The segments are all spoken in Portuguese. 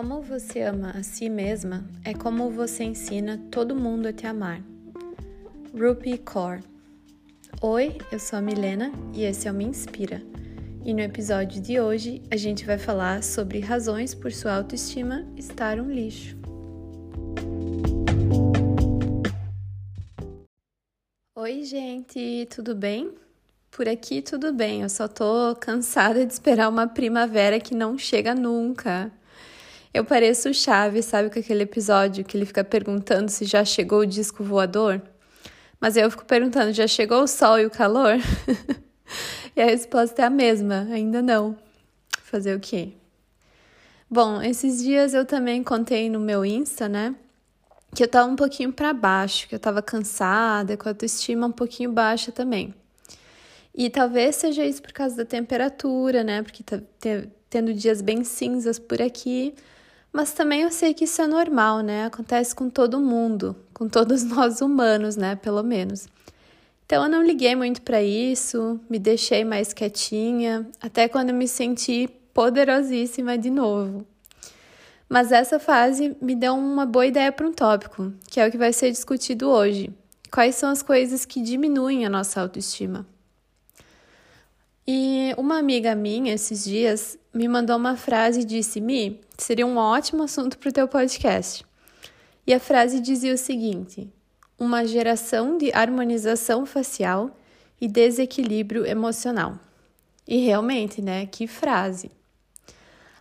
Como você ama a si mesma é como você ensina todo mundo a te amar. Rupi Kaur. Oi, eu sou a Milena e esse é o Me Inspira. E no episódio de hoje a gente vai falar sobre razões por sua autoestima estar um lixo. Oi, gente, tudo bem? Por aqui tudo bem, eu só tô cansada de esperar uma primavera que não chega nunca. Eu pareço o Chaves, sabe, com aquele episódio que ele fica perguntando se já chegou o disco voador? Mas eu fico perguntando, já chegou o sol e o calor? e a resposta é a mesma, ainda não. Fazer o quê? Bom, esses dias eu também contei no meu Insta, né? Que eu tava um pouquinho para baixo, que eu tava cansada, com a autoestima um pouquinho baixa também. E talvez seja isso por causa da temperatura, né? Porque tá tendo dias bem cinzas por aqui. Mas também eu sei que isso é normal, né? Acontece com todo mundo, com todos nós humanos, né? Pelo menos. Então eu não liguei muito para isso, me deixei mais quietinha, até quando me senti poderosíssima de novo. Mas essa fase me deu uma boa ideia para um tópico, que é o que vai ser discutido hoje. Quais são as coisas que diminuem a nossa autoestima? E uma amiga minha, esses dias, me mandou uma frase e disse: Mi, seria um ótimo assunto para o teu podcast. E a frase dizia o seguinte: uma geração de harmonização facial e desequilíbrio emocional. E realmente, né? Que frase!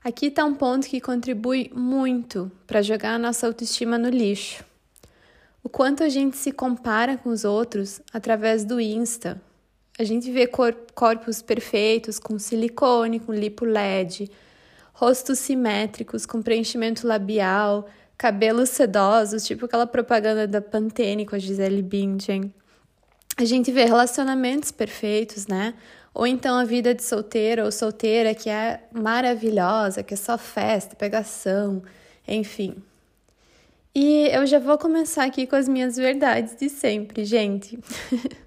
Aqui está um ponto que contribui muito para jogar a nossa autoestima no lixo. O quanto a gente se compara com os outros através do Insta, a gente vê cor corpos perfeitos com silicone, com lipo LED, rostos simétricos com preenchimento labial, cabelos sedosos, tipo aquela propaganda da Pantene com a Gisele Bündchen. A gente vê relacionamentos perfeitos, né? Ou então a vida de solteira ou solteira que é maravilhosa, que é só festa, pegação, enfim. E eu já vou começar aqui com as minhas verdades de sempre, gente.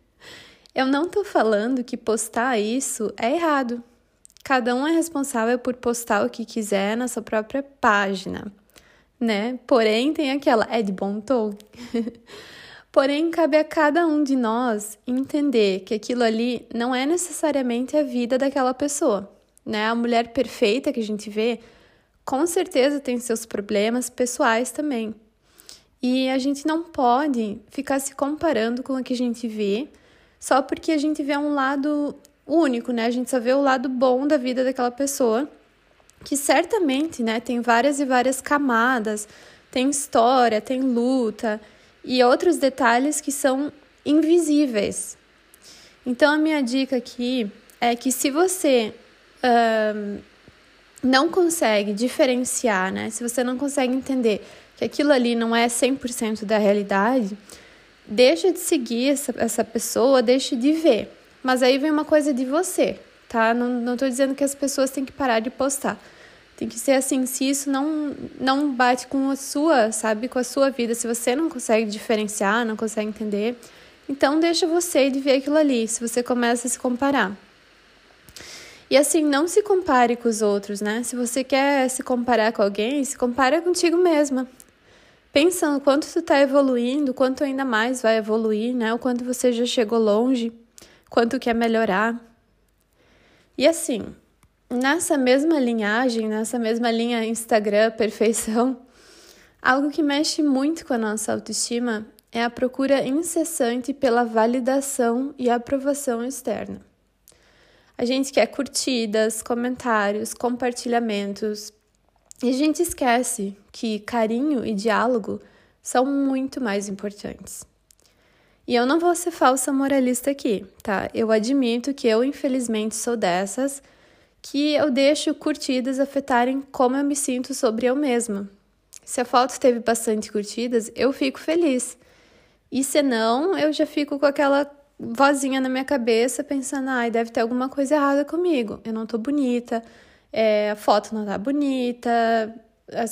Eu não tô falando que postar isso é errado. Cada um é responsável por postar o que quiser na sua própria página, né? Porém, tem aquela, é de bom tom. Porém, cabe a cada um de nós entender que aquilo ali não é necessariamente a vida daquela pessoa, né? A mulher perfeita que a gente vê, com certeza tem seus problemas pessoais também. E a gente não pode ficar se comparando com o que a gente vê só porque a gente vê um lado único, né? A gente só vê o lado bom da vida daquela pessoa, que certamente, né, tem várias e várias camadas, tem história, tem luta e outros detalhes que são invisíveis. Então, a minha dica aqui é que se você não consegue diferenciar, né? Se você não consegue entender que aquilo ali não é 100% da realidade, deixa de seguir essa, essa pessoa, deixa de ver. Mas aí vem uma coisa de você, tá? Não, não tô dizendo que as pessoas têm que parar de postar. Tem que ser assim, se isso não, não bate com a sua, sabe, com a sua vida, se você não consegue diferenciar, não consegue entender, então deixa você de ver aquilo ali, se você começa a se comparar. E assim, não se compare com os outros, né? Se você quer se comparar com alguém, se compara contigo mesma. Pensa no quanto tu está evoluindo, quanto ainda mais vai evoluir, né? O quanto você já chegou longe, quanto quer melhorar. E assim, nessa mesma linhagem, nessa mesma linha Instagram perfeição, algo que mexe muito com a nossa autoestima é a procura incessante pela validação e aprovação externa. A gente quer curtidas, comentários, compartilhamentos, e a gente esquece que carinho e diálogo são muito mais importantes. E eu não vou ser falsa moralista aqui, tá? Eu admito que eu, infelizmente, sou dessas que eu deixo curtidas afetarem como eu me sinto sobre eu mesma. Se a foto teve bastante curtidas, eu fico feliz. E se não, eu já fico com aquela vozinha na minha cabeça pensando, ai, deve ter alguma coisa errada comigo. Eu não tô bonita, é, a foto não tá bonita,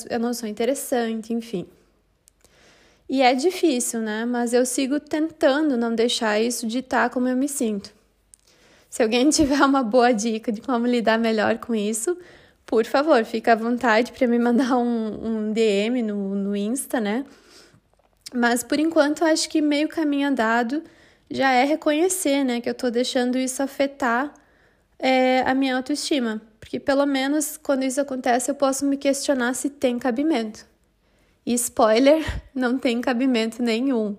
eu não sou interessante, enfim. E é difícil, né? Mas eu sigo tentando não deixar isso ditar como eu me sinto. Se alguém tiver uma boa dica de como lidar melhor com isso, por favor, fica à vontade para me mandar um, um DM no, no Insta, né? Mas por enquanto, acho que meio caminho andado já é reconhecer, né, que eu tô deixando isso afetar é, a minha autoestima. Porque pelo menos quando isso acontece, eu posso me questionar se tem cabimento. E spoiler, não tem cabimento nenhum.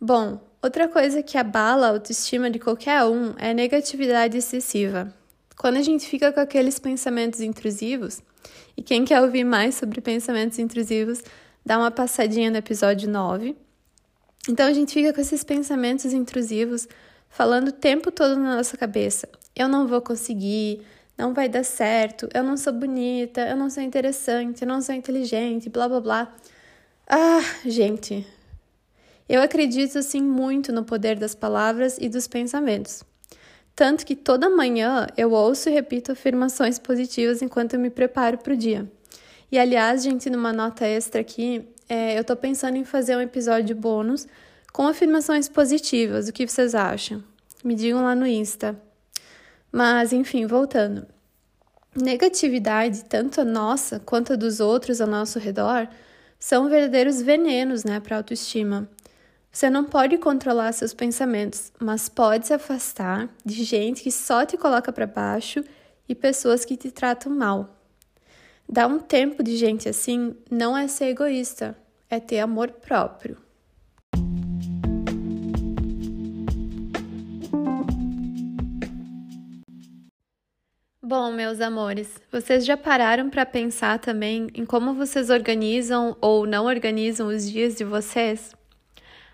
Bom, outra coisa que abala a autoestima de qualquer um é a negatividade excessiva. Quando a gente fica com aqueles pensamentos intrusivos, e quem quer ouvir mais sobre pensamentos intrusivos, dá uma passadinha no episódio 9. Então a gente fica com esses pensamentos intrusivos falando o tempo todo na nossa cabeça. Eu não vou conseguir, não vai dar certo, eu não sou bonita, eu não sou interessante, eu não sou inteligente, blá blá blá. Ah, gente. Eu acredito assim muito no poder das palavras e dos pensamentos. Tanto que toda manhã eu ouço e repito afirmações positivas enquanto eu me preparo para o dia. E aliás, gente, numa nota extra aqui, é, eu tô pensando em fazer um episódio bônus com afirmações positivas. O que vocês acham? Me digam lá no Insta. Mas, enfim, voltando. Negatividade, tanto a nossa quanto a dos outros ao nosso redor, são verdadeiros venenos né, para a autoestima. Você não pode controlar seus pensamentos, mas pode se afastar de gente que só te coloca para baixo e pessoas que te tratam mal. Dar um tempo de gente assim não é ser egoísta, é ter amor próprio. Bom, meus amores, vocês já pararam para pensar também em como vocês organizam ou não organizam os dias de vocês?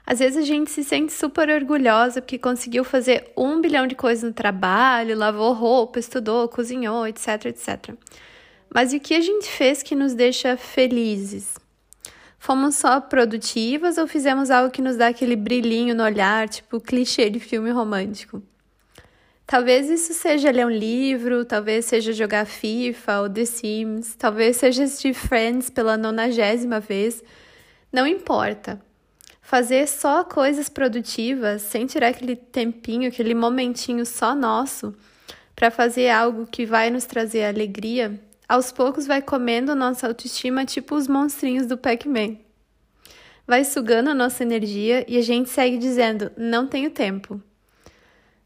Às vezes a gente se sente super orgulhosa porque conseguiu fazer um bilhão de coisas no trabalho, lavou roupa, estudou, cozinhou, etc, etc. Mas e o que a gente fez que nos deixa felizes? Fomos só produtivas ou fizemos algo que nos dá aquele brilhinho no olhar, tipo clichê de filme romântico? Talvez isso seja ler um livro, talvez seja jogar FIFA ou The Sims, talvez seja assistir Friends pela nonagésima vez. Não importa fazer só coisas produtivas, sem tirar aquele tempinho, aquele momentinho só nosso, para fazer algo que vai nos trazer alegria, aos poucos vai comendo nossa autoestima, tipo os monstrinhos do Pac-Man. Vai sugando a nossa energia e a gente segue dizendo: não tenho tempo.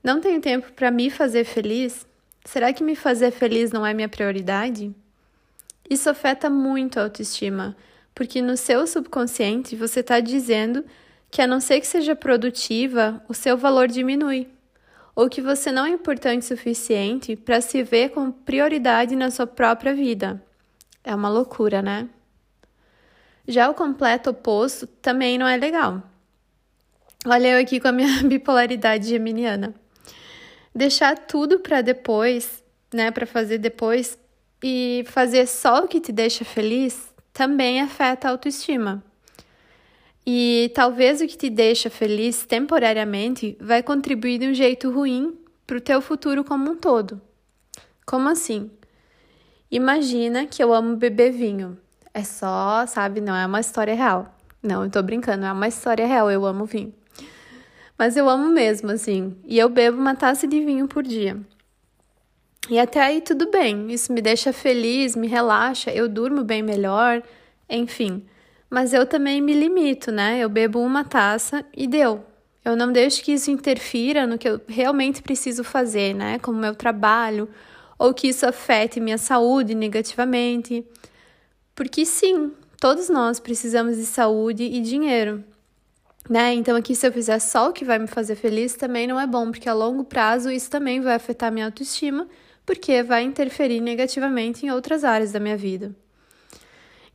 Não tenho tempo para me fazer feliz? Será que me fazer feliz não é minha prioridade? Isso afeta muito a autoestima porque no seu subconsciente você está dizendo que, a não ser que seja produtiva, o seu valor diminui, ou que você não é importante o suficiente para se ver como prioridade na sua própria vida. É uma loucura, né? Já o completo oposto também não é legal. Olha eu aqui com a minha bipolaridade geminiana. Deixar tudo para depois, né, para fazer depois e fazer só o que te deixa feliz também afeta a autoestima. E talvez o que te deixa feliz temporariamente vai contribuir de um jeito ruim para o teu futuro como um todo. Como assim? Imagina que eu amo beber vinho. É só, sabe, não é uma história real. Não, eu tô brincando, é uma história real, eu amo vinho. Mas eu amo mesmo, assim. E eu bebo uma taça de vinho por dia. E até aí tudo bem, isso me deixa feliz, me relaxa, eu durmo bem melhor, enfim. Mas eu também me limito, né? Eu bebo uma taça e deu. Eu não deixo que isso interfira no que eu realmente preciso fazer, né? Como meu trabalho, ou que isso afete minha saúde negativamente. Porque sim, todos nós precisamos de saúde e dinheiro. Né? Então aqui se eu fizer só o que vai me fazer feliz também não é bom, porque a longo prazo isso também vai afetar minha autoestima porque vai interferir negativamente em outras áreas da minha vida.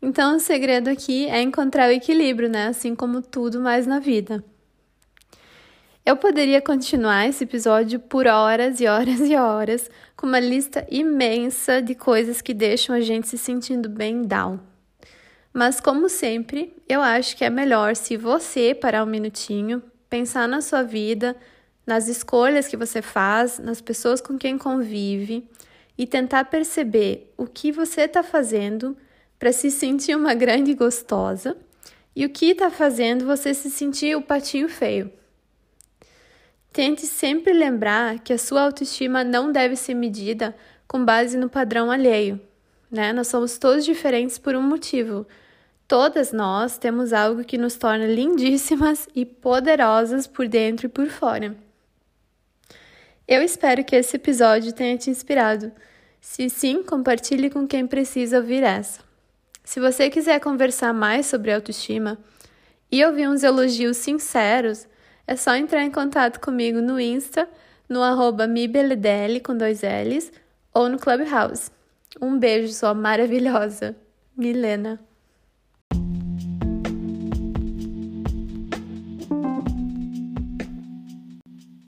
Então, o segredo aqui é encontrar o equilíbrio, né? Assim como tudo mais na vida. Eu poderia continuar esse episódio por horas e horas e horas, com uma lista imensa de coisas que deixam a gente se sentindo bem down. Mas, como sempre, eu acho que é melhor se você parar um minutinho, pensar na sua vida, nas escolhas que você faz, nas pessoas com quem convive e tentar perceber o que você está fazendo para se sentir uma grande gostosa e o que está fazendo você se sentir o patinho feio. Tente sempre lembrar que a sua autoestima não deve ser medida com base no padrão alheio, né? Nós somos todos diferentes por um motivo. Todas nós temos algo que nos torna lindíssimas e poderosas por dentro e por fora. Eu espero que esse episódio tenha te inspirado. Se sim, compartilhe com quem precisa ouvir essa. Se você quiser conversar mais sobre autoestima e ouvir uns elogios sinceros, é só entrar em contato comigo no Insta, no arroba com dois L's, ou no Clubhouse. Um beijo, sua maravilhosa, Milena.